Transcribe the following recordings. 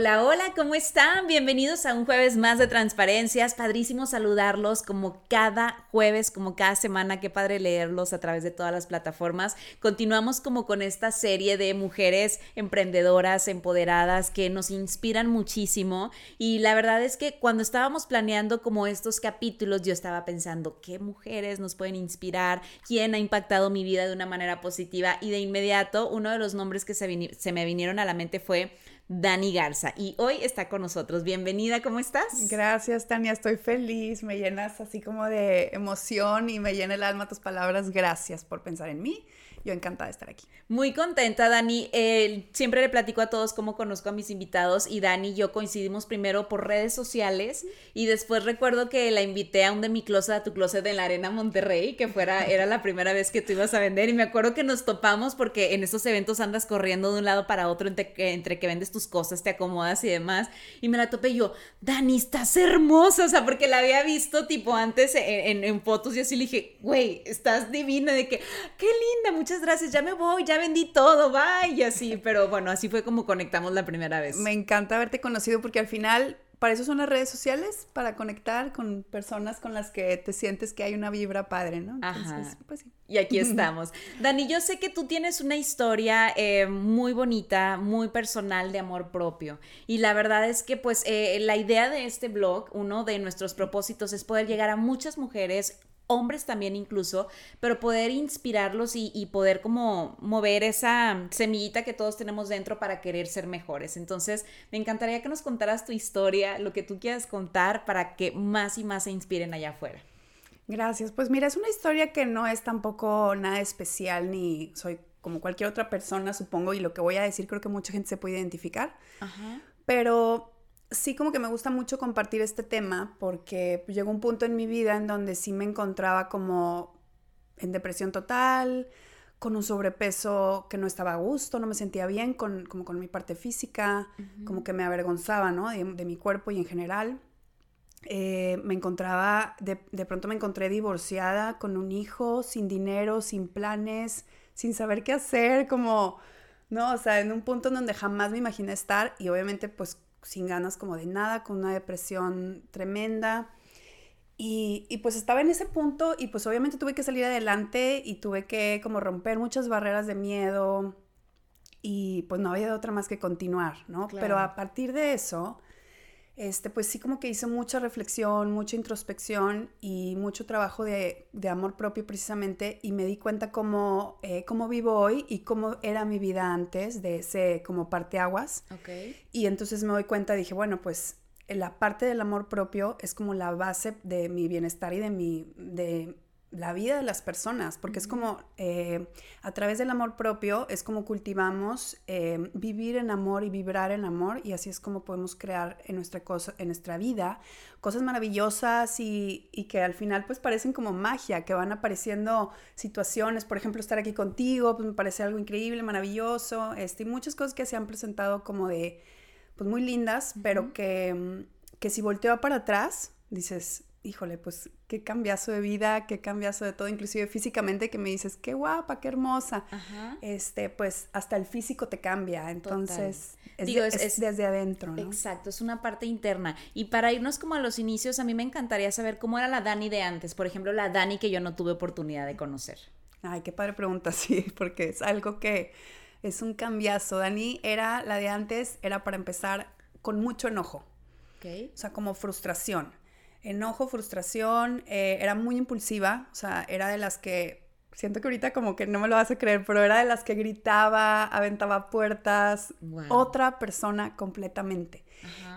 Hola, hola, ¿cómo están? Bienvenidos a un jueves más de transparencias. Padrísimo saludarlos como cada jueves, como cada semana. Qué padre leerlos a través de todas las plataformas. Continuamos como con esta serie de mujeres emprendedoras, empoderadas, que nos inspiran muchísimo. Y la verdad es que cuando estábamos planeando como estos capítulos, yo estaba pensando, ¿qué mujeres nos pueden inspirar? ¿Quién ha impactado mi vida de una manera positiva? Y de inmediato, uno de los nombres que se, se me vinieron a la mente fue Dani Garza. Y hoy está con nosotros. Bienvenida, ¿cómo estás? Gracias, Tania. Estoy feliz. Me llenas así como de emoción y me llena el alma tus palabras. Gracias por pensar en mí yo encantada de estar aquí. Muy contenta, Dani. siempre le platico a todos cómo conozco a mis invitados y Dani y yo coincidimos primero por redes sociales y después recuerdo que la invité a un de mi closet, a tu closet en la Arena Monterrey, que fuera, era la primera vez que tú ibas a vender y me acuerdo que nos topamos porque en estos eventos andas corriendo de un lado para otro entre que, entre que vendes tus cosas, te acomodas y demás y me la topé yo, Dani, estás hermosa, o sea, porque la había visto tipo antes en, fotos y así le dije, güey, estás divina, de que, qué linda, muchas gracias, ya me voy, ya vendí todo, bye, y así, pero bueno, así fue como conectamos la primera vez. Me encanta haberte conocido porque al final para eso son las redes sociales, para conectar con personas con las que te sientes que hay una vibra padre, ¿no? Entonces, pues sí. Y aquí estamos. Dani, yo sé que tú tienes una historia eh, muy bonita, muy personal de amor propio. Y la verdad es que pues eh, la idea de este blog, uno de nuestros propósitos es poder llegar a muchas mujeres hombres también incluso, pero poder inspirarlos y, poder como mover esa semillita que todos tenemos dentro para querer ser mejores. Entonces, me encantaría que nos contaras tu historia, lo que tú quieras contar para que más y más se inspiren allá afuera. Gracias. Pues mira, es una historia que no es tampoco nada especial ni soy como cualquier otra persona, supongo, y lo que voy a decir creo que mucha gente se puede identificar. Ajá. Pero sí como que me gusta mucho compartir este tema porque llegó un punto en mi vida en donde sí me encontraba como en depresión total, con un sobrepeso que no estaba a gusto, no me sentía bien con, como con mi parte física, como que me avergonzaba, ¿no? De, mi cuerpo y en general. Eh, me encontraba, de, de, pronto me encontré divorciada con un hijo, sin dinero, sin planes, sin saber qué hacer, como, no, o sea, en un punto en donde jamás me imaginé estar y obviamente pues sin ganas como de nada, con una depresión tremenda. Y, y, pues estaba en ese punto y pues obviamente tuve que salir adelante y tuve que como romper muchas barreras de miedo y pues no había de otra más que continuar, ¿no? Pero a partir de eso, este, pues sí como que hice mucha reflexión, mucha introspección y mucho trabajo de, amor propio precisamente y me di cuenta cómo, eh, cómo vivo hoy y cómo era mi vida antes de ese como parteaguas. Okay. Y entonces me doy cuenta, dije, bueno, pues la parte del amor propio es como la base de mi bienestar y de mi, de, la vida de las personas, porque es como eh, a través del amor propio es como cultivamos eh, vivir en amor y vibrar en amor y así es como podemos crear en nuestra, cosa, en nuestra vida cosas maravillosas y, y, que al final pues parecen como magia, que van apareciendo situaciones, por ejemplo estar aquí contigo, pues me parece algo increíble, maravilloso, este, y muchas cosas que se han presentado como de pues muy lindas, pero que, que si volteo para atrás, dices, híjole, pues qué cambiazo de vida, qué cambiazo de todo, inclusive físicamente que me dices, qué guapa, qué hermosa. Este, pues hasta el físico te cambia, entonces es, desde adentro, ¿no? Exacto, es una parte interna. Y para irnos como a los inicios, a mí me encantaría saber cómo era la Dani de antes, por ejemplo, la Dani que yo no tuve oportunidad de conocer. Ay, qué padre pregunta, sí, porque es algo que es un cambiazo. Dani era la de antes, era para empezar con mucho enojo. Okay. O sea, como frustración enojo, frustración, eh, era muy impulsiva, o sea, era de las que, siento que ahorita como que no me lo vas a creer, pero era de las que gritaba, aventaba puertas, otra persona completamente.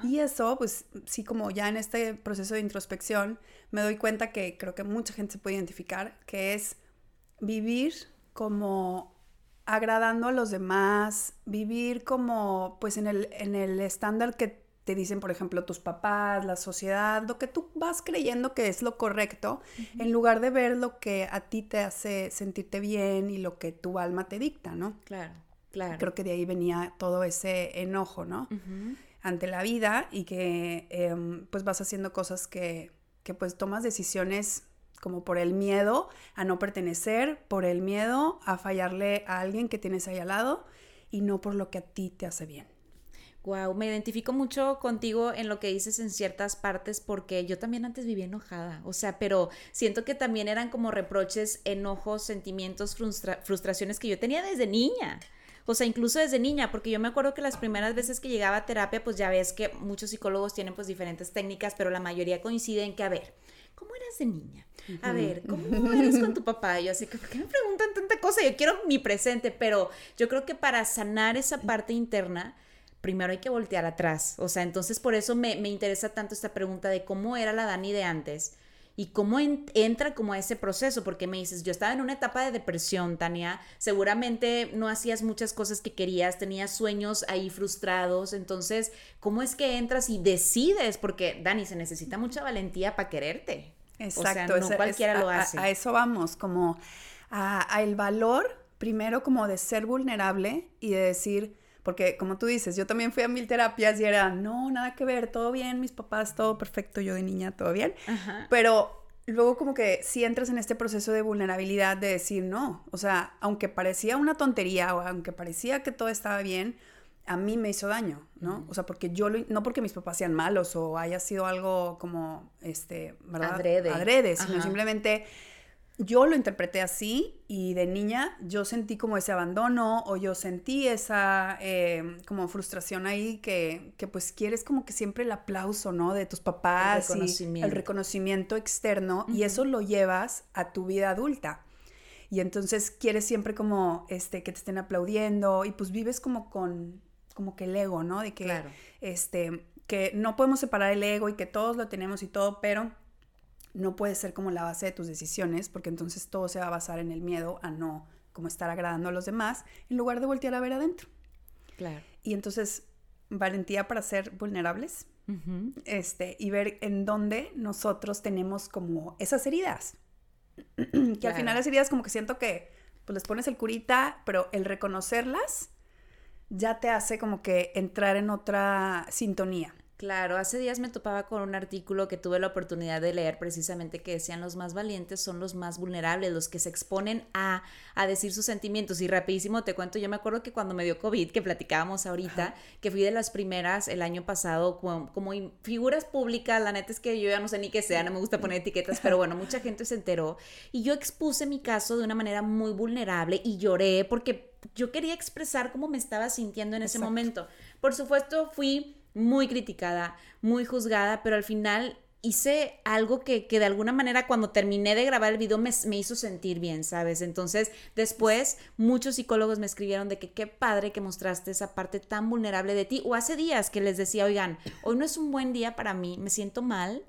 Y eso, pues sí, como ya en este proceso de introspección, me doy cuenta que creo que mucha gente se puede identificar, que es vivir como agradando a los demás, vivir como pues en el, en el estándar que te dicen, por ejemplo, tus papás, la sociedad, lo que tú vas creyendo que es lo correcto, en lugar de ver lo que a ti te hace sentirte bien y lo que tu alma te dicta, ¿no? Claro, claro. Creo que de ahí venía todo ese enojo, ¿no? Ante la vida y que em, pues vas haciendo cosas que, que pues tomas decisiones como por el miedo a no pertenecer, por el miedo a fallarle a alguien que tienes ahí al lado y no por lo que a ti te hace bien. Wow, me identifico mucho contigo en lo que dices en ciertas partes porque yo también antes vivía enojada, o sea, pero siento que también eran como reproches, enojos, sentimientos, frustraciones que yo tenía desde niña. O sea, incluso desde niña, porque yo me acuerdo que las primeras veces que llegaba a terapia, pues ya ves que muchos psicólogos tienen pues diferentes técnicas, pero la mayoría coinciden en que, a ver, ¿cómo eras de niña? A ver, ¿cómo eres con tu papá? yo así que, ¿por qué me preguntan tanta cosa? Yo quiero mi presente, pero yo creo que para sanar esa parte interna, primero hay que voltear atrás. O sea, entonces por eso me, interesa tanto esta pregunta de cómo era la Dani de antes y cómo entra como a ese proceso, porque me dices, yo estaba en una etapa de depresión, Tania, seguramente no hacías muchas cosas que querías, tenías sueños ahí frustrados, entonces, ¿cómo es que entras y decides? Porque, Dani, se necesita mucha valentía para quererte. Exacto, no cualquiera lo hace. A, eso vamos, como a, a el valor, primero como de ser vulnerable y de decir, porque como tú dices, yo también fui a mil terapias y era, no, nada que ver, todo bien, mis papás, todo perfecto, yo de niña, todo bien. Pero luego como que si entras en este proceso de vulnerabilidad de decir, no, o sea, aunque parecía una tontería o aunque parecía que todo estaba bien, a mí me hizo daño, ¿no? O sea, porque yo, lo, no porque mis papás sean malos o haya sido algo como, este, ¿verdad? Adrede. Adrede, sino simplemente yo lo interpreté así y de niña yo sentí como ese abandono o yo sentí esa em, como frustración ahí que, que, pues quieres como que siempre el aplauso, ¿no? De tus papás el reconocimiento, y el reconocimiento externo y eso lo llevas a tu vida adulta. Y entonces quieres siempre como este que te estén aplaudiendo y pues vives como con como que el ego, ¿no? De que este que no podemos separar el ego y que todos lo tenemos y todo, pero no puede ser como la base de tus decisiones, porque entonces todo se va a basar en el miedo a no como estar agradando a los demás, en lugar de voltear a ver adentro. Claro. Y entonces, valentía para ser vulnerables, este, y ver en dónde nosotros tenemos como esas heridas. que al final las heridas como que siento que pues les pones el curita, pero el reconocerlas ya te hace como que entrar en otra sintonía. Claro, hace días me topaba con un artículo que tuve la oportunidad de leer precisamente que decían los más valientes son los más vulnerables, los que se exponen a, a decir sus sentimientos. Y rapidísimo te cuento, yo me acuerdo que cuando me dio COVID, que platicábamos ahorita, que fui de las primeras el año pasado como, como, figuras públicas, la neta es que yo ya no sé ni qué sea, no me gusta poner etiquetas, pero bueno, mucha gente se enteró. Y yo expuse mi caso de una manera muy vulnerable y lloré porque yo quería expresar cómo me estaba sintiendo en ese momento. Por supuesto, fui muy criticada, muy juzgada, pero al final hice algo que, de alguna manera cuando terminé de grabar el video me, me, hizo sentir bien, ¿sabes? Entonces después muchos psicólogos me escribieron de que qué padre que mostraste esa parte tan vulnerable de ti. O hace días que les decía, oigan, hoy no es un buen día para mí, me siento mal,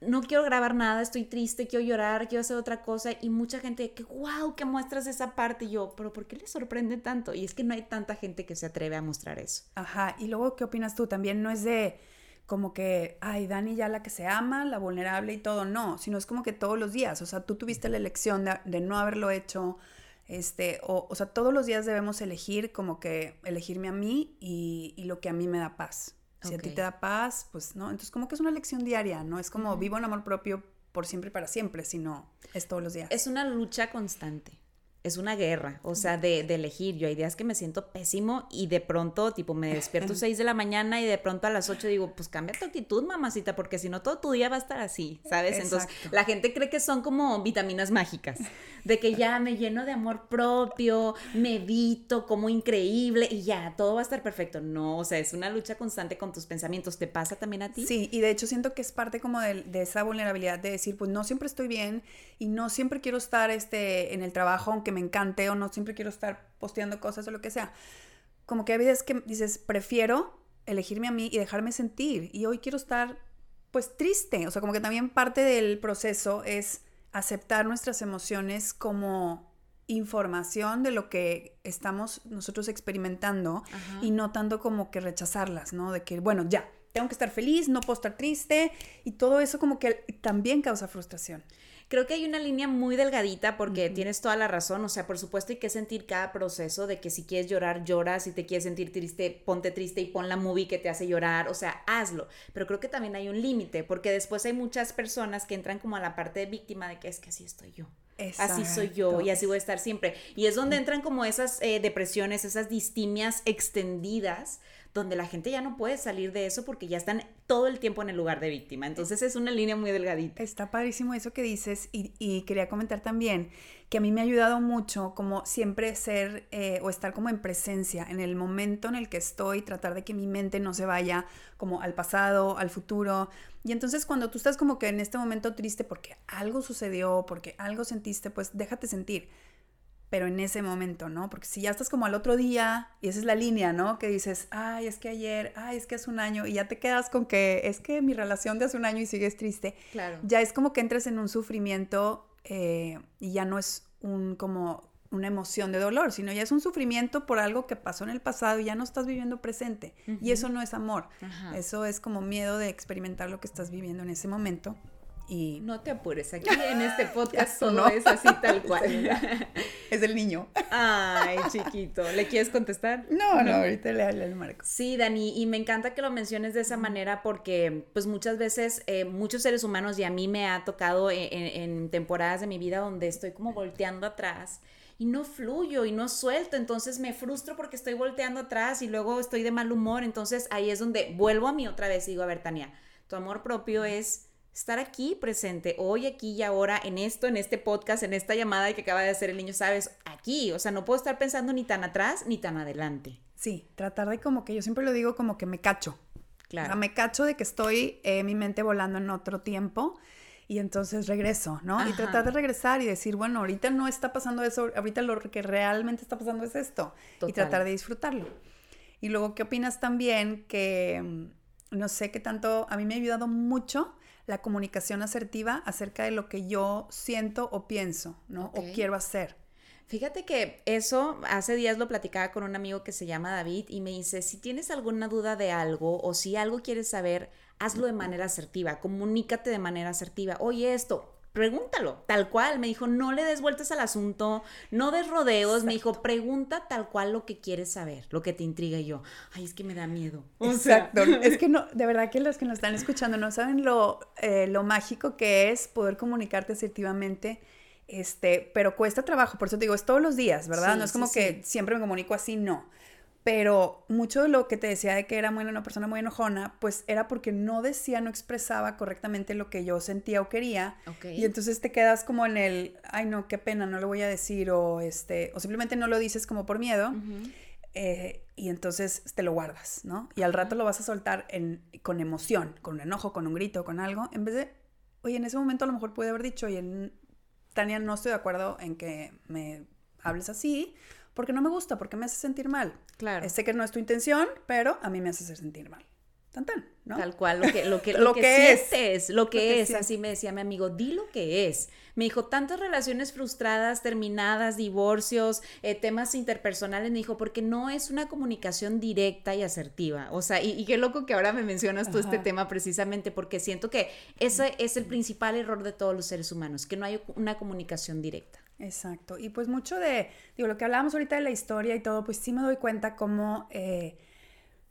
no quiero grabar nada, estoy triste, quiero llorar, quiero hacer otra cosa. Y mucha gente que, wow, que muestras esa parte. Y yo, pero ¿por qué le sorprende tanto? Y es que no hay tanta gente que se atreve a mostrar eso. Ajá, y luego, ¿qué opinas tú? También no es de como que, ay, Dani ya la que se ama, la vulnerable y todo, no, sino es como que todos los días, o sea, tú tuviste la elección de, no haberlo hecho, este, o, o, sea, todos los días debemos elegir como que elegirme a mí y lo que a mí me da paz. Si a ti te da paz, pues no. Entonces, como que es una lección diaria, no es como vivo en amor propio por siempre y para siempre, sino es todos los días. Es una lucha constante es una guerra, o sea, de, de, elegir. Yo hay días que me siento pésimo y de pronto, tipo, me despierto 6 de la mañana y de pronto a las 8 digo, pues cambia tu actitud, mamacita, porque si no todo tu día va a estar así, ¿sabes? Entonces, la gente cree que son como vitaminas mágicas, de que ya me lleno de amor propio, me evito, como increíble y ya, todo va a estar perfecto. No, o sea, es una lucha constante con tus pensamientos. ¿Te pasa también a ti? Sí, y de hecho siento que es parte como de, de esa vulnerabilidad de decir, pues no siempre estoy bien y no siempre quiero estar este, en el trabajo, aunque me encante o no siempre quiero estar posteando cosas o lo que sea. Como que hay veces que dices, prefiero elegirme a mí y dejarme sentir. Y hoy quiero estar, pues, triste. O sea, como que también parte del proceso es aceptar nuestras emociones como información de lo que estamos nosotros experimentando y no tanto como que rechazarlas, ¿no? De que, bueno, ya, tengo que estar feliz, no puedo estar triste y todo eso como que también causa frustración. Creo que hay una línea muy delgadita porque tienes toda la razón, o sea, por supuesto hay que sentir cada proceso de que si quieres llorar, lloras, si te quieres sentir triste, ponte triste y pon la movie que te hace llorar, o sea, hazlo, pero creo que también hay un límite porque después hay muchas personas que entran como a la parte de víctima de que es que así estoy yo. Así soy yo y así voy a estar siempre. Y es donde entran como esas eh, depresiones, esas distimias extendidas, donde la gente ya no puede salir de eso porque ya están todo el tiempo en el lugar de víctima. Entonces es una línea muy delgadita. Está padrísimo eso que dices y, quería comentar también que a mí me ha ayudado mucho como siempre ser eh, o estar como en presencia en el momento en el que estoy, tratar de que mi mente no se vaya como al pasado, al futuro. Y entonces cuando tú estás como que en este momento triste porque algo sucedió, porque algo sentiste, pues déjate sentir pero en ese momento, ¿no? Porque si ya estás como al otro día, y esa es la línea, ¿no? Que dices, ay, es que ayer, ay, es que hace un año, y ya te quedas con que es que mi relación de hace un año y sigues triste. Claro. Ya es como que entres en un sufrimiento eh, y ya no es un como una emoción de dolor, sino ya es un sufrimiento por algo que pasó en el pasado y ya no estás viviendo presente. Y eso no es amor. Eso es como miedo de experimentar lo que estás viviendo en ese momento y no te apures, aquí en este podcast todo es así tal cual. es el niño. Ay, chiquito. ¿Le quieres contestar? No, no, ahorita le hablo al Marco. Sí, Dani, y me encanta que lo menciones de esa manera porque pues muchas veces eh, muchos seres humanos y a mí me ha tocado en, en temporadas de mi vida donde estoy como volteando atrás y no fluyo y no suelto, entonces me frustro porque estoy volteando atrás y luego estoy de mal humor, entonces ahí es donde vuelvo a mí otra vez y digo, a ver, Tania, tu amor propio es estar aquí presente, hoy, aquí y ahora, en esto, en este podcast, en esta llamada que acaba de hacer el niño, sabes, aquí, o sea, no puedo estar pensando ni tan atrás ni tan adelante. Sí, tratar de como que yo siempre lo digo como que me cacho. Claro. O sea, me cacho de que estoy eh, mi mente volando en otro tiempo y entonces regreso, ¿no? Y tratar de regresar y decir, bueno, ahorita no está pasando eso, ahorita lo que realmente está pasando es esto. Y tratar de disfrutarlo. Y luego, ¿qué opinas también? Que mm, no sé qué tanto, a mí me ha ayudado mucho la comunicación asertiva acerca de lo que yo siento o pienso, ¿no? O quiero hacer. Fíjate que eso hace días lo platicaba con un amigo que se llama David y me dice, si tienes alguna duda de algo o si algo quieres saber, hazlo de manera asertiva, comunícate de manera asertiva. Oye, esto, pregúntalo, tal cual. Me dijo, no le des vueltas al asunto, no des rodeos. Me dijo, pregunta tal cual lo que quieres saber, lo que te intriga. Y yo, ay, es que me da miedo. Exacto. es que no, de verdad que los que nos están escuchando no saben lo, eh, lo mágico que es poder comunicarte asertivamente. Este, pero cuesta trabajo, por eso te digo, es todos los días, ¿verdad? no es como que siempre me comunico así, no pero mucho de lo que te decía de que era muy, una persona muy enojona, pues era porque no decía, no expresaba correctamente lo que yo sentía o quería. Y entonces te quedas como en el, ay no, qué pena, no lo voy a decir, o este, o simplemente no lo dices como por miedo. Eh, y entonces te lo guardas, ¿no? Y al rato lo vas a soltar en, con emoción, con un enojo, con un grito, con algo, en vez de, oye, en ese momento a lo mejor pude haber dicho, oye, Tania, no estoy de acuerdo en que me hables así, porque no me gusta, porque me hace sentir mal. Claro. Sé que no es tu intención, pero a mí me hace sentir mal. Tan, tan, ¿no? Tal cual, lo que, lo que, lo, que, es. lo que, es, así me decía mi amigo, di lo que es. Me dijo, tantas relaciones frustradas, terminadas, divorcios, eh, temas interpersonales, me dijo, porque no es una comunicación directa y asertiva. O sea, y, qué loco que ahora me mencionas tú este tema precisamente, porque siento que ese es el principal error de todos los seres humanos, que no hay una comunicación directa. Exacto. Y pues mucho de, digo, lo que hablábamos ahorita de la historia y todo, pues sí me doy cuenta cómo eh,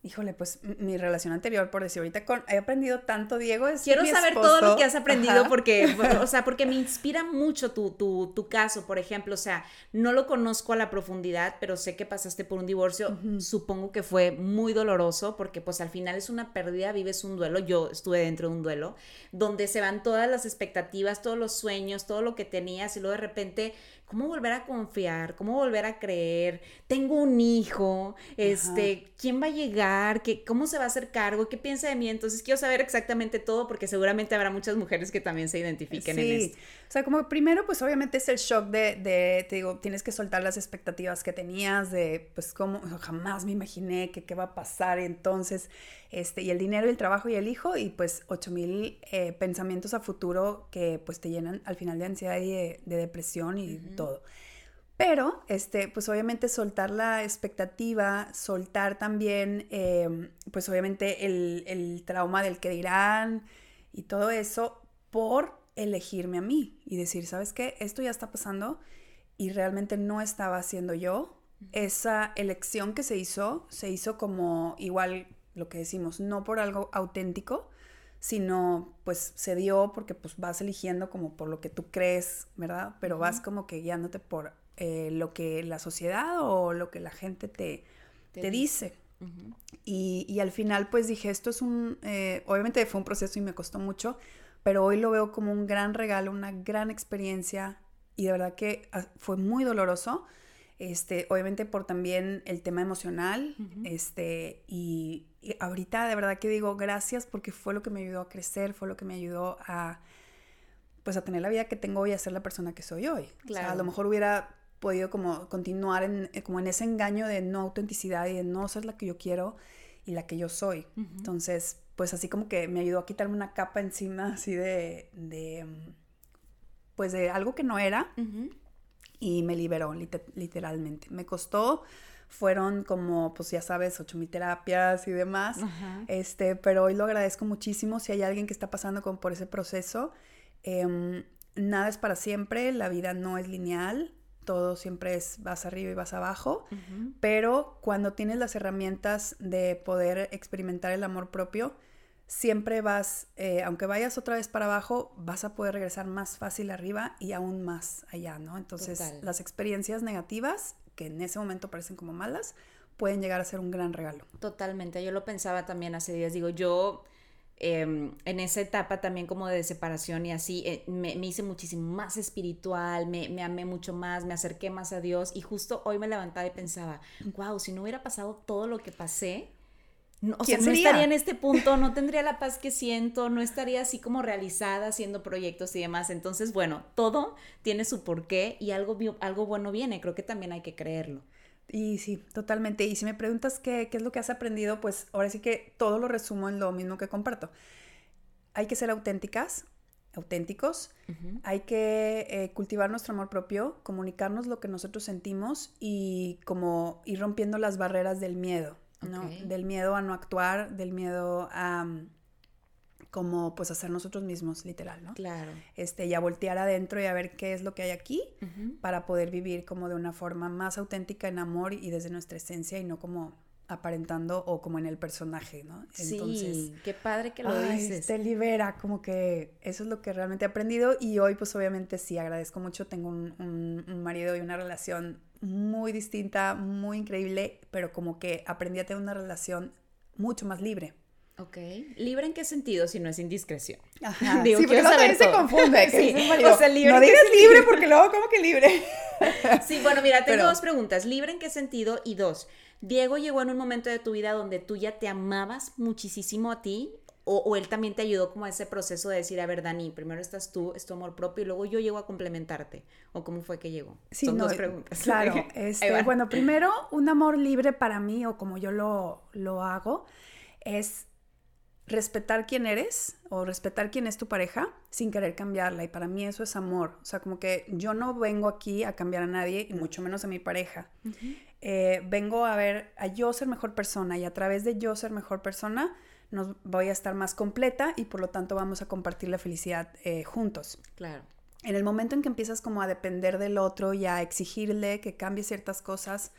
Híjole, pues mi relación anterior, por decir ahorita, con, he aprendido tanto, Diego. Es Quiero saber todo lo que has aprendido porque, o sea, porque me inspira mucho tu, tu, tu, caso, por ejemplo. O sea, no lo conozco a la profundidad, pero sé que pasaste por un divorcio. Supongo que fue muy doloroso porque pues al final es una pérdida, vives un duelo. Yo estuve dentro de un duelo donde se van todas las expectativas, todos los sueños, todo lo que tenías y luego de repente ¿Cómo volver a confiar? ¿Cómo volver a creer? Tengo un hijo, este, ¿quién va a llegar? ¿Qué, ¿Cómo se va a hacer cargo? ¿Qué piensa de mí? Entonces quiero saber exactamente todo porque seguramente habrá muchas mujeres que también se identifiquen en esto. O sea, como primero, pues obviamente es el shock de, de, te digo, tienes que soltar las expectativas que tenías de, pues, cómo, jamás me imaginé que qué va a pasar entonces, este, y el dinero y el trabajo y el hijo, y pues ocho mil eh, pensamientos a futuro que pues te llenan al final de ansiedad y de, depresión y todo. Pero, este, pues obviamente soltar la expectativa, soltar también, em, pues obviamente el, el trauma del que dirán y todo eso por elegirme a mí y decir, ¿sabes qué? Esto ya está pasando y realmente no estaba haciendo yo. Esa elección que se hizo, se hizo como igual lo que decimos, no por algo auténtico, sino pues se dio porque pues vas eligiendo como por lo que tú crees, ¿verdad? Pero vas como que guiándote por eh, lo que la sociedad o lo que la gente te, te, dice. y, y, al final pues dije, esto es un, eh, obviamente fue un proceso y me costó mucho, pero hoy lo veo como un gran regalo, una gran experiencia y de verdad que ah, fue muy doloroso. Este, obviamente por también el tema emocional, este, y, ahorita de verdad que digo gracias porque fue lo que me ayudó a crecer, fue lo que me ayudó a, pues a tener la vida que tengo hoy, a ser la persona que soy hoy. Claro. a lo mejor hubiera podido como continuar en, eh, como en ese engaño de no autenticidad y de no ser la que yo quiero y la que yo soy. Entonces, pues así como que me ayudó a quitarme una capa encima así de, de pues de algo que no era y me liberó literalmente. Me costó, fueron como, pues ya sabes, ocho mil terapias y demás, este, pero hoy lo agradezco muchísimo si hay alguien que está pasando con, por ese proceso. Em, nada es para siempre, la vida no es lineal, todo siempre es vas arriba y vas abajo, pero cuando tienes las herramientas de poder experimentar el amor propio, siempre vas, eh, aunque vayas otra vez para abajo, vas a poder regresar más fácil arriba y aún más allá, ¿no? Entonces, las experiencias negativas, que en ese momento parecen como malas, pueden llegar a ser un gran regalo. Totalmente, yo lo pensaba también hace días, digo, yo em, en esa etapa también como de separación y así, eh, me, hice muchísimo más espiritual, me, me, amé mucho más, me acerqué más a Dios y justo hoy me levantaba y pensaba, wow, si no hubiera pasado todo lo que pasé, no, o sea, no estaría en este punto, no tendría la paz que siento, no estaría así como realizada haciendo proyectos y demás. Entonces, bueno, todo tiene su porqué y algo, algo bueno viene, creo que también hay que creerlo. Y sí, totalmente. Y si me preguntas qué, qué es lo que has aprendido, pues ahora sí que todo lo resumo en lo mismo que comparto. Hay que ser auténticas, auténticos, hay que eh, cultivar nuestro amor propio, comunicarnos lo que nosotros sentimos y como ir rompiendo las barreras del miedo. ¿No? Del miedo a no actuar, del miedo a mm, como pues hacer nosotros mismos, literal, ¿no? Claro. Este, y a voltear adentro y a ver qué es lo que hay aquí para poder vivir como de una forma más auténtica en amor y desde nuestra esencia y no como aparentando o como en el personaje, ¿no? sí, qué padre que lo dices. Te libera, como que eso es lo que realmente he aprendido y hoy pues obviamente sí agradezco mucho, tengo un, un marido y una relación muy distinta, muy increíble, pero como que aprendí a tener una relación mucho más libre. Ok. ¿Libre en qué sentido si no es indiscreción? Ajá. sí, porque no se confunde. sí. o sea, libre no digas libre porque luego, ¿cómo que libre? sí, bueno, mira, tengo dos preguntas. ¿Libre en qué sentido? Y dos, Diego llegó en un momento de tu vida donde tú ya te amabas muchísimo a ti o, él también te ayudó como a ese proceso de decir, a ver, Dani, primero estás tú, es tu amor propio, y luego yo llego a complementarte. ¿O cómo fue que llegó? Sí, Son dos preguntas. Claro. Este, bueno, primero, un amor libre para mí, o como yo lo, lo hago, es respetar quién eres o respetar quién es tu pareja sin querer cambiarla. Y para mí eso es amor. O sea, como que yo no vengo aquí a cambiar a nadie, y mucho menos a mi pareja. Eh, vengo a ver, a yo ser mejor persona y a través de yo ser mejor persona, nos voy a estar más completa y por lo tanto vamos a compartir la felicidad eh, juntos. Claro. En el momento en que empiezas como a depender del otro y a exigirle que cambie ciertas cosas,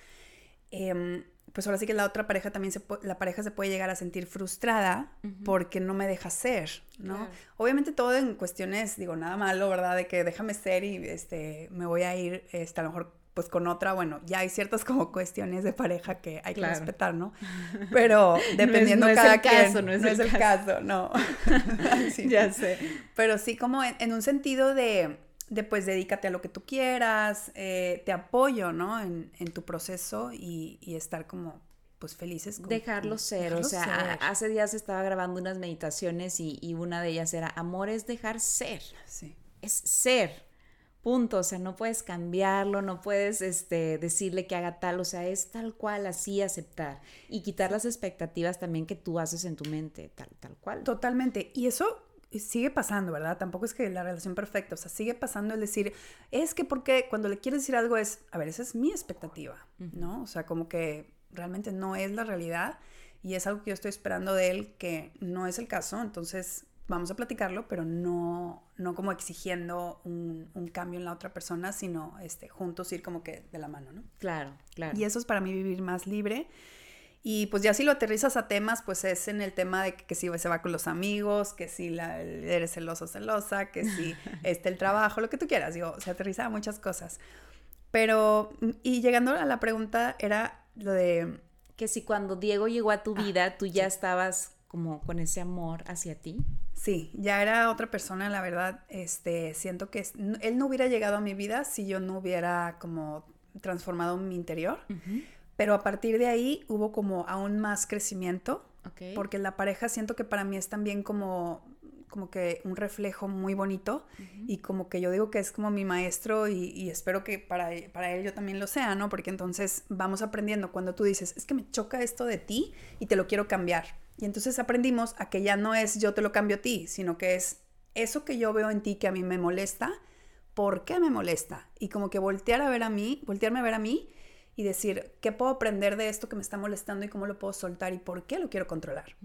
em, pues ahora sí que la otra pareja también se la pareja se puede llegar a sentir frustrada porque no me deja ser, ¿no? Obviamente todo en cuestiones, digo, nada malo, ¿verdad? De que déjame ser y este me voy a ir este, a lo mejor pues con otra, bueno, ya hay ciertas como cuestiones de pareja que hay que respetar, ¿no? Pero dependiendo no es, cada Caso, no es, el, caso. no. ya sé. Pero sí como en, un sentido de, de, pues dedícate a lo que tú quieras, eh, te apoyo, ¿no? En, tu proceso y, estar como pues felices. dejarlo ser, o sea, hace días estaba grabando unas meditaciones y, y, una de ellas era, amor es dejar ser. Sí. Es ser. Punto, o sea, no puedes cambiarlo, no puedes este, decirle que haga tal, o sea, es tal cual, así aceptar y quitar las expectativas también que tú haces en tu mente, tal, tal cual. Totalmente, y eso sigue pasando, ¿verdad? Tampoco es que la relación perfecta, o sea, sigue pasando el decir, es que porque cuando le quieres decir algo es, a ver, esa es mi expectativa, ¿no? O sea, como que realmente no es la realidad y es algo que yo estoy esperando de él que no es el caso, entonces vamos a platicarlo, pero no, no como exigiendo un, un, cambio en la otra persona, sino este, juntos ir como que de la mano, ¿no? Claro, claro. Y eso es para mí vivir más libre. Y pues ya si lo aterrizas a temas, pues es en el tema de que, si se va con los amigos, que si la, eres celoso o celosa, que si este, el trabajo, lo que tú quieras, digo, se aterriza a muchas cosas. Pero, y llegando a la pregunta, era lo de... Que si cuando Diego llegó a tu ah, vida, tú ya estabas como con ese amor hacia ti. Sí, ya era otra persona, la verdad, este, siento que él no hubiera llegado a mi vida si yo no hubiera como transformado mi interior, pero a partir de ahí hubo como aún más crecimiento, porque la pareja siento que para mí es también como como que un reflejo muy bonito y como que yo digo que es como mi maestro y, espero que para, para, él yo también lo sea, ¿no? Porque entonces vamos aprendiendo cuando tú dices, es que me choca esto de ti y te lo quiero cambiar. Y entonces aprendimos a que ya no es yo te lo cambio a ti, sino que es eso que yo veo en ti que a mí me molesta, ¿por qué me molesta? Y como que voltear a ver a mí, voltearme a ver a mí y decir, ¿qué puedo aprender de esto que me está molestando y cómo lo puedo soltar y por qué lo quiero controlar?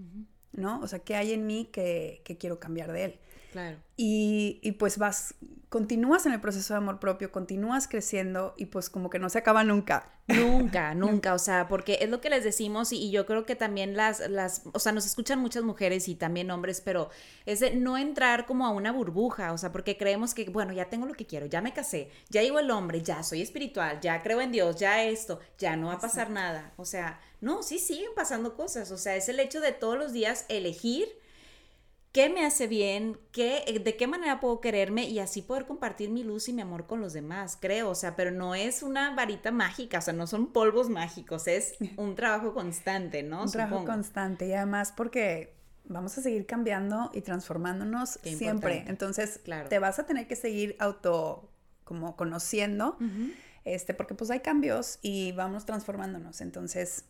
¿No? O sea, ¿qué hay en mí que, que quiero cambiar de él? Claro. Y, y, pues vas, continúas en el proceso de amor propio, continúas creciendo y pues como que no se acaba nunca. Nunca, nunca, o sea, porque es lo que les decimos y, yo creo que también las, las, o sea, nos escuchan muchas mujeres y también hombres, pero es de no entrar como a una burbuja, o sea, porque creemos que, bueno, ya tengo lo que quiero, ya me casé, ya llegó el hombre, ya soy espiritual, ya creo en Dios, ya esto, ya no va a pasar nada, o sea, no, sí siguen pasando cosas, o sea, es el hecho de todos los días elegir qué me hace bien, qué, eh, de qué manera puedo quererme y así poder compartir mi luz y mi amor con los demás, creo, o sea, pero no es una varita mágica, o sea, no son polvos mágicos, es un trabajo constante, ¿no? Un trabajo constante y además porque vamos a seguir cambiando y transformándonos siempre, entonces claro. te vas a tener que seguir auto como conociendo, este, porque pues hay cambios y vamos transformándonos, entonces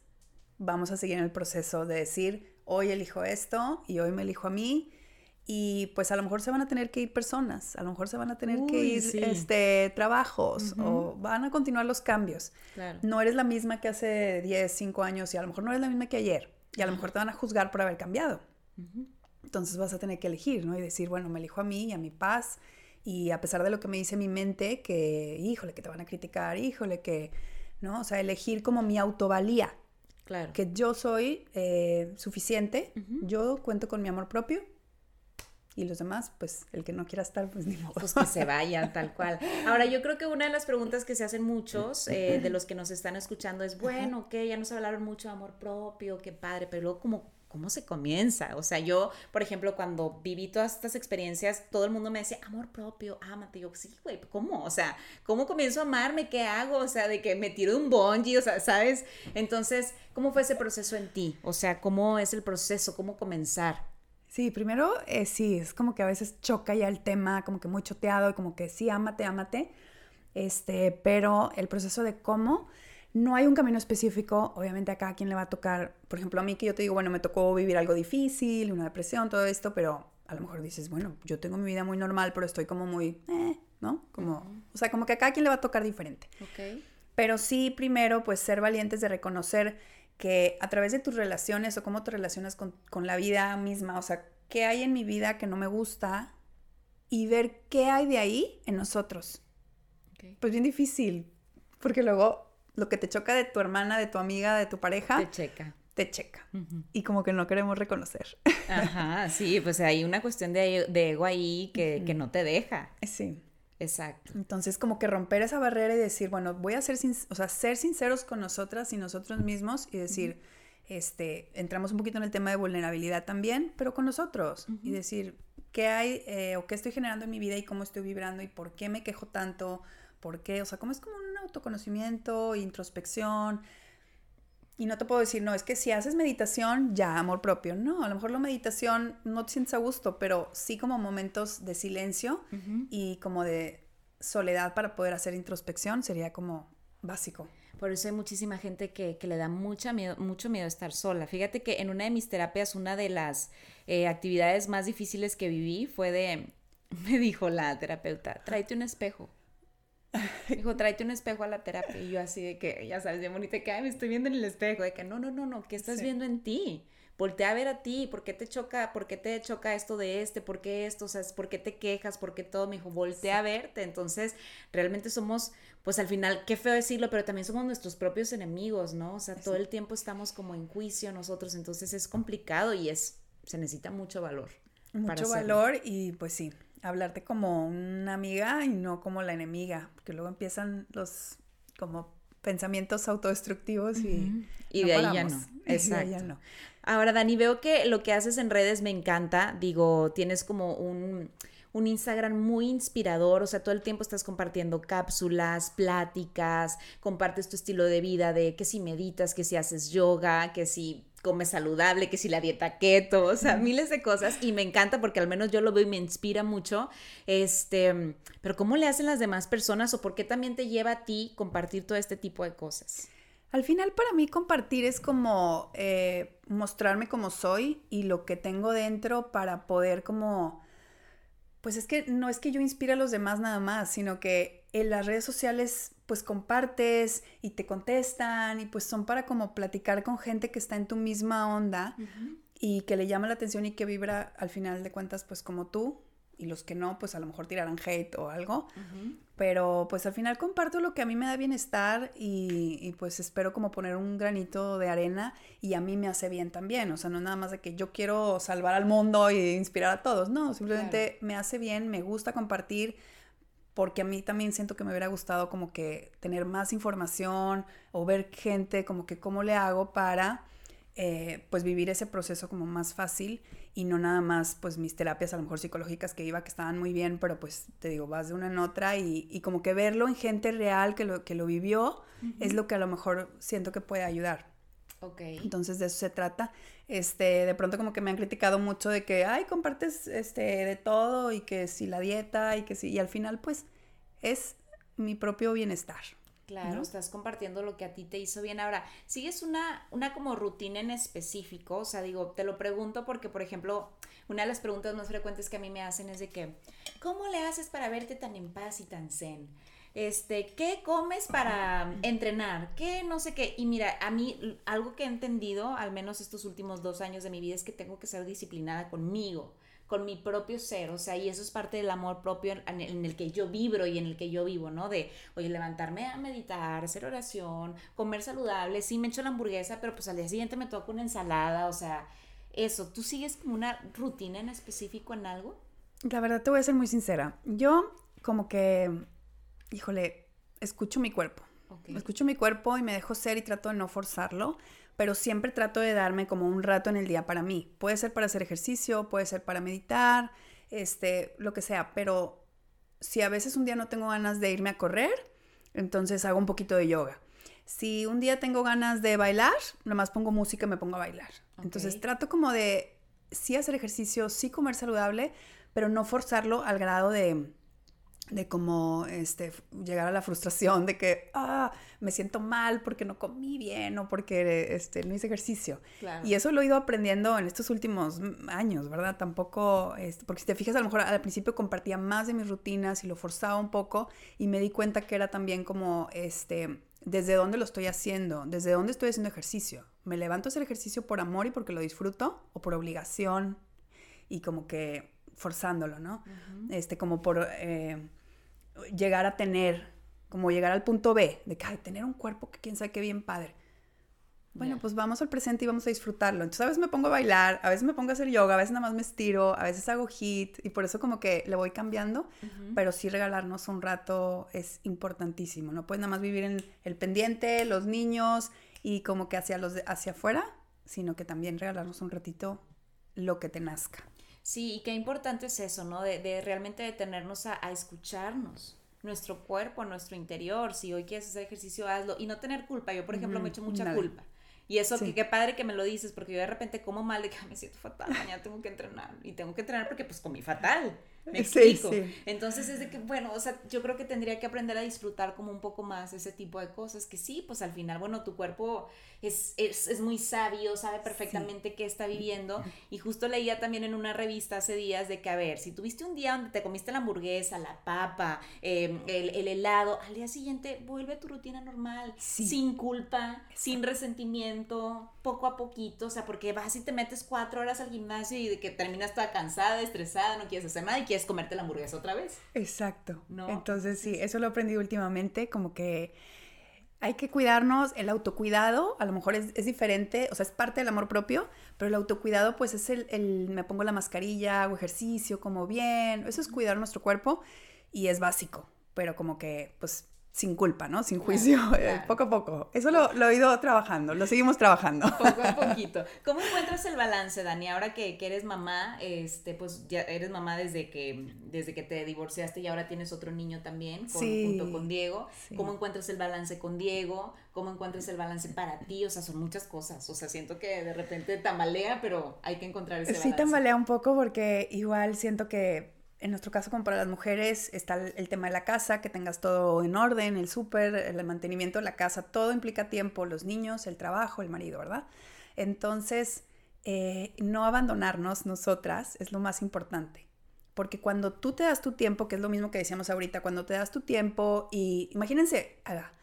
vamos a seguir en el proceso de decir, hoy elijo esto y hoy me elijo a mí y pues a lo mejor se van a tener que ir personas, a lo mejor se van a tener que ir este, trabajos o van a continuar los cambios. No eres la misma que hace 10, 5 años y a lo mejor no eres la misma que ayer y a lo mejor te van a juzgar por haber cambiado. Entonces vas a tener que elegir, ¿no? Y decir, bueno, me elijo a mí y a mi paz y a pesar de lo que me dice mi mente, que, híjole, que te van a criticar, híjole, que, ¿no? O sea, elegir como mi autovalía. Claro. Que yo soy eh, suficiente, yo cuento con mi amor propio y los demás, pues el que no quiera estar, pues ni modo. Pues que se vaya, tal cual. Ahora, yo creo que una de las preguntas que se hacen muchos eh, de los que nos están escuchando es, bueno, ok, ya nos hablaron mucho de amor propio, qué padre, pero luego como ¿cómo se comienza? O sea, yo, por ejemplo, cuando viví todas estas experiencias, todo el mundo me decía, amor propio, ámate. yo, sí, güey, ¿cómo? O sea, ¿cómo comienzo a amarme? ¿Qué hago? O sea, de que me tiro un bungee, o sea, ¿sabes? Entonces, ¿cómo fue ese proceso en ti? O sea, ¿cómo es el proceso? ¿Cómo comenzar? Sí, primero eh, sí, es como que a veces choca ya el tema, como que muy choteado y como que sí, ámate, ámate. Este, pero el proceso de cómo, no hay un camino específico, obviamente a cada quien le va a tocar, por ejemplo, a mí que yo te digo, bueno, me tocó vivir algo difícil, una depresión, todo esto, pero a lo mejor dices, bueno, yo tengo mi vida muy normal, pero estoy como muy, eh, ¿no? Como, o sea, como que a cada quien le va a tocar diferente. Pero sí, primero, pues ser valientes de reconocer que a través de tus relaciones o cómo te relacionas con, la vida misma, o sea, qué hay en mi vida que no me gusta y ver qué hay de ahí en nosotros. Pues bien difícil, porque luego lo que te choca de tu hermana, de tu amiga, de tu pareja, te checa. Te checa. Y como que no queremos reconocer. Ajá, sí, pues hay una cuestión de, ego ahí que, que no te deja. Sí. Exacto. Entonces, como que romper esa barrera y decir, bueno, voy a ser, o sea, ser sinceros con nosotras y nosotros mismos y decir, este, entramos un poquito en el tema de vulnerabilidad también, pero con nosotros y decir, ¿qué hay eh, o qué estoy generando en mi vida y cómo estoy vibrando y por qué me quejo tanto? ¿Por qué? O sea, como es como un autoconocimiento, introspección. Y no te puedo decir, no, es que si haces meditación, ya, amor propio. No, a lo mejor la meditación no te sientes a gusto, pero sí como momentos de silencio y como de soledad para poder hacer introspección sería como básico. Por eso hay muchísima gente que, le da mucha miedo, mucho miedo estar sola. Fíjate que en una de mis terapias, una de las eh, actividades más difíciles que viví fue de, me dijo la terapeuta, tráete un espejo. Dijo, tráete un espejo a la terapia. Y yo así de que, ya sabes, bien bonita, que me estoy viendo en el espejo. De que no, no, no, no, ¿qué estás viendo en ti? voltea a ver a ti, ¿por qué te choca, por qué te choca esto de este, por qué esto, o sea, por qué te quejas, por qué todo, me dijo, voltea a verte, entonces realmente somos, pues al final, qué feo decirlo, pero también somos nuestros propios enemigos, ¿no? O sea, todo el tiempo estamos como en juicio nosotros, entonces es complicado y es, se necesita mucho valor. Mucho valor y pues sí, hablarte como una amiga y no como la enemiga, porque luego empiezan los como pensamientos autodestructivos y, y de ahí ya no. Exacto. ya no. Ahora, Dani, veo que lo que haces en redes me encanta. Digo, tienes como un, un Instagram muy inspirador, o sea, todo el tiempo estás compartiendo cápsulas, pláticas, compartes tu estilo de vida de que si meditas, que si haces yoga, que si comes saludable, que si la dieta keto, o sea, miles de cosas y me encanta porque al menos yo lo veo y me inspira mucho. Este, pero ¿cómo le hacen las demás personas o por qué también te lleva a ti compartir todo este tipo de cosas? Al final para mí compartir es como eh, mostrarme como soy y lo que tengo dentro para poder como, pues es que no es que yo inspire a los demás nada más, sino que en las redes sociales pues compartes y te contestan y pues son para como platicar con gente que está en tu misma onda y que le llama la atención y que vibra al final de cuentas pues como tú y los que no pues a lo mejor tirarán hate o algo. Pero pues al final comparto lo que a mí me da bienestar y, y, pues espero como poner un granito de arena y a mí me hace bien también, o sea, no nada más de que yo quiero salvar al mundo y inspirar a todos, no, simplemente me hace bien, me gusta compartir porque a mí también siento que me hubiera gustado como que tener más información o ver gente como que cómo le hago para eh, pues vivir ese proceso como más fácil y no nada más pues mis terapias a lo mejor psicológicas que iba que estaban muy bien, pero pues te digo, vas de una en otra y, y como que verlo en gente real que lo, que lo vivió es lo que a lo mejor siento que puede ayudar. Ok. Entonces de eso se trata. Este, de pronto como que me han criticado mucho de que, ay, compartes este, de todo y que si la dieta y que si, y al final pues es mi propio bienestar. Claro, estás compartiendo lo que a ti te hizo bien. Ahora, ¿sigues una, una como rutina en específico? O sea, digo, te lo pregunto porque, por ejemplo, una de las preguntas más frecuentes que a mí me hacen es de que, ¿cómo le haces para verte tan en paz y tan zen? Este, ¿qué comes para entrenar? ¿Qué no sé qué? Y mira, a mí algo que he entendido, al menos estos últimos dos años de mi vida, es que tengo que ser disciplinada conmigo con mi propio ser, o sea, y eso es parte del amor propio en, el que yo vibro y en el que yo vivo, ¿no? De, oye, levantarme a meditar, hacer oración, comer saludable, sí me echo la hamburguesa, pero pues al día siguiente me toco una ensalada, o sea, eso, ¿tú sigues como una rutina en específico en algo? La verdad te voy a ser muy sincera, yo como que, híjole, escucho mi cuerpo, escucho mi cuerpo y me dejo ser y trato de no forzarlo, pero siempre trato de darme como un rato en el día para mí. Puede ser para hacer ejercicio, puede ser para meditar, este, lo que sea, pero si a veces un día no tengo ganas de irme a correr, entonces hago un poquito de yoga. Si un día tengo ganas de bailar, nomás pongo música y me pongo a bailar. Entonces trato como de sí hacer ejercicio, sí comer saludable, pero no forzarlo al grado de de cómo este, llegar a la frustración de que ah, me siento mal porque no comí bien o porque este, no hice ejercicio. Y eso lo he ido aprendiendo en estos últimos años, ¿verdad? Tampoco, este, porque si te fijas, a lo mejor al principio compartía más de mis rutinas y lo forzaba un poco y me di cuenta que era también como, este, desde dónde lo estoy haciendo, desde dónde estoy haciendo ejercicio. Me levanto a hacer ejercicio por amor y porque lo disfruto o por obligación y como que forzándolo, ¿no? Este, como por eh, llegar a tener, como llegar al punto B, de que, tener un cuerpo que quién sabe qué bien padre. Bueno, pues vamos al presente y vamos a disfrutarlo. Entonces a veces me pongo a bailar, a veces me pongo a hacer yoga, a veces nada más me estiro, a veces hago hit y por eso como que le voy cambiando, pero sí regalarnos un rato es importantísimo. No puedes nada más vivir en el pendiente, los niños y como que hacia los hacia afuera, sino que también regalarnos un ratito lo que te nazca. Sí, y qué importante es eso, ¿no? De, realmente detenernos a, escucharnos, nuestro cuerpo, nuestro interior. Si hoy quieres hacer ejercicio, hazlo. Y no tener culpa. Yo, por ejemplo, me echo mucha culpa. Y eso, qué padre que me lo dices, porque yo de repente como mal de que me siento fatal, mañana tengo que entrenar. Y tengo que entrenar porque pues comí fatal. Me explico. Entonces es de que, bueno, o sea, yo creo que tendría que aprender a disfrutar como un poco más ese tipo de cosas, que sí, pues al final, bueno, tu cuerpo es, es, es muy sabio, sabe perfectamente qué está viviendo. Y justo leía también en una revista hace días de que, a ver, si tuviste un día donde te comiste la hamburguesa, la papa, em, el, el, helado, al día siguiente vuelve a tu rutina normal, sin culpa, sin resentimiento, poco a poquito, o sea, porque vas y te metes cuatro horas al gimnasio y de que terminas toda cansada, estresada, no quieres hacer nada y quieres comerte la hamburguesa otra vez. Exacto. ¿No? Entonces sí, eso lo he aprendido últimamente, como que hay que cuidarnos, el autocuidado a lo mejor es, diferente, o sea, es parte del amor propio, pero el autocuidado pues es el, el, me pongo la mascarilla, hago ejercicio, como bien, eso es cuidar nuestro cuerpo y es básico, pero como que pues sin culpa, ¿no? Sin juicio, eh, poco a poco. Eso lo, lo, he ido trabajando, lo seguimos trabajando. Poco a poquito. ¿Cómo encuentras el balance, Dani? Ahora que, que, eres mamá, este, pues ya eres mamá desde que, desde que te divorciaste y ahora tienes otro niño también, junto con Diego. ¿Cómo encuentras el balance con Diego? ¿Cómo encuentras el balance para ti? O sea, son muchas cosas. O sea, siento que de repente tambalea, pero hay que encontrar ese balance. Sí, tambalea un poco porque igual siento que en nuestro caso, como para las mujeres, está el, tema de la casa, que tengas todo en orden, el súper, el mantenimiento de la casa, todo implica tiempo, los niños, el trabajo, el marido, ¿verdad? Entonces, eh, no abandonarnos nosotras es lo más importante. Porque cuando tú te das tu tiempo, que es lo mismo que decíamos ahorita, cuando te das tu tiempo y imagínense, haga,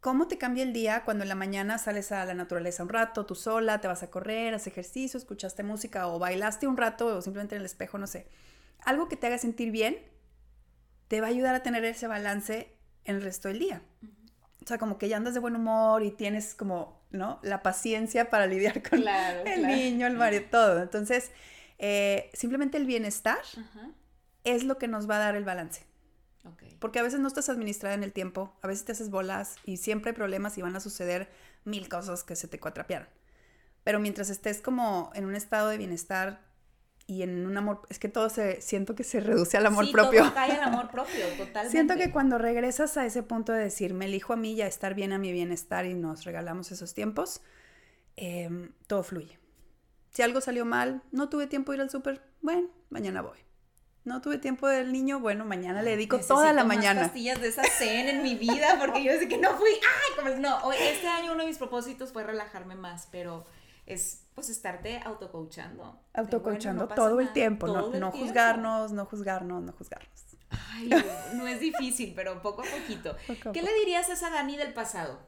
¿cómo te cambia el día cuando en la mañana sales a la naturaleza un rato, tú sola, te vas a correr, haces ejercicio, escuchaste música o bailaste un rato o simplemente en el espejo, no sé? Algo que te haga sentir bien, te va a ayudar a tener ese balance en el resto del día. O sea, como que ya andas de buen humor y tienes como, ¿no? La paciencia para lidiar con el niño, el marido, todo. Entonces, eh, simplemente el bienestar es lo que nos va a dar el balance. Porque a veces no estás administrada en el tiempo, a veces te haces bolas y siempre hay problemas y van a suceder mil cosas que se te cuatrapearon. Pero mientras estés como en un estado de bienestar y en un amor, es que todo se, siento que se reduce al amor propio. Todo cae al amor propio, totalmente. Siento que cuando regresas a ese punto de decir, me elijo a mí y a estar bien a mi bienestar y nos regalamos esos tiempos, em, todo fluye. Si algo salió mal, no tuve tiempo de ir al súper, bueno, mañana voy. No tuve tiempo del niño, bueno, mañana le dedico toda la mañana. pastillas de esa cena en mi vida porque yo sé que no fui, ay, como no, este año uno de mis propósitos fue relajarme más, pero es pues estarte autocoachando. Autocoachando todo el tiempo, no, juzgarnos, no juzgarnos, no juzgarnos. Ay, no, es difícil, pero poco a poquito. ¿Qué le dirías a esa Dani del pasado?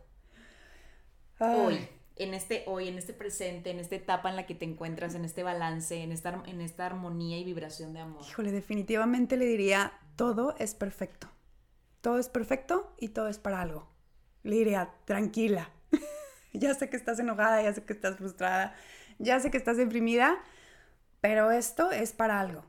Hoy, en este hoy, en este presente, en esta etapa en la que te encuentras, en este balance, en esta, en esta armonía y vibración de amor. Híjole, definitivamente le diría, todo es perfecto. Todo es perfecto y todo es para algo. Le diría, tranquila, ya sé que estás enojada, ya sé que estás frustrada, ya sé que estás deprimida, pero esto es para algo.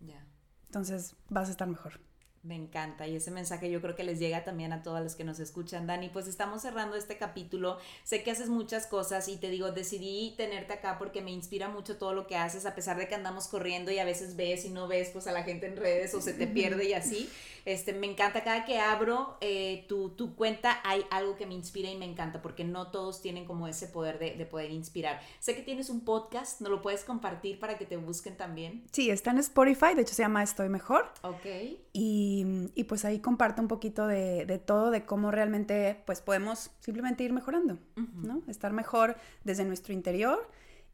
Ya. Entonces vas a estar mejor. Me encanta y ese mensaje yo creo que les llega también a todos los que nos escuchan, Dani. Pues estamos cerrando este capítulo. Sé que haces muchas cosas y te digo, decidí tenerte acá porque me inspira mucho todo lo que haces, a pesar de que andamos corriendo y a veces ves y no ves pues a la gente en redes o se te pierde y así. Este, me encanta cada que abro eh, tu, tu, cuenta hay algo que me inspira y me encanta porque no todos tienen como ese poder de, de poder inspirar. Sé que tienes un podcast, ¿no lo puedes compartir para que te busquen también? Sí, está en Spotify, de hecho se llama Estoy Mejor. Ok. Y, y pues ahí comparto un poquito de, de, todo, de cómo realmente pues podemos simplemente ir mejorando, ¿no? Estar mejor desde nuestro interior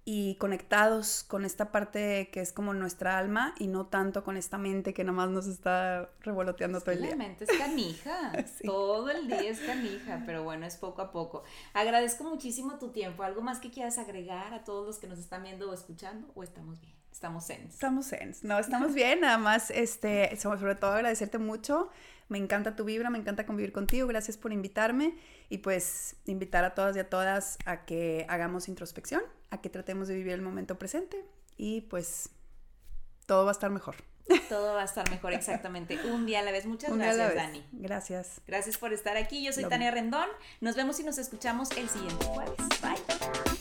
y conectados con esta parte que es como nuestra alma y no tanto con esta mente que nomás nos está revoloteando todo el día. La mente es canija, todo el día es canija, pero bueno, es poco a poco. Agradezco muchísimo tu tiempo. ¿Algo más que quieras agregar a todos los que nos están viendo o escuchando o estamos bien? Estamos en. Estamos en. No, estamos bien. Nada más, este, sobre todo agradecerte mucho. Me encanta tu vibra, me encanta convivir contigo. Gracias por invitarme y pues invitar a todas y a todas a que hagamos introspección, a que tratemos de vivir el momento presente y pues todo va a estar mejor. Todo va a estar mejor, exactamente. Un día a la vez. Muchas gracias, Dani. Gracias. Gracias por estar aquí. Yo soy Tania Rendón. Nos vemos y nos escuchamos el siguiente jueves. Bye.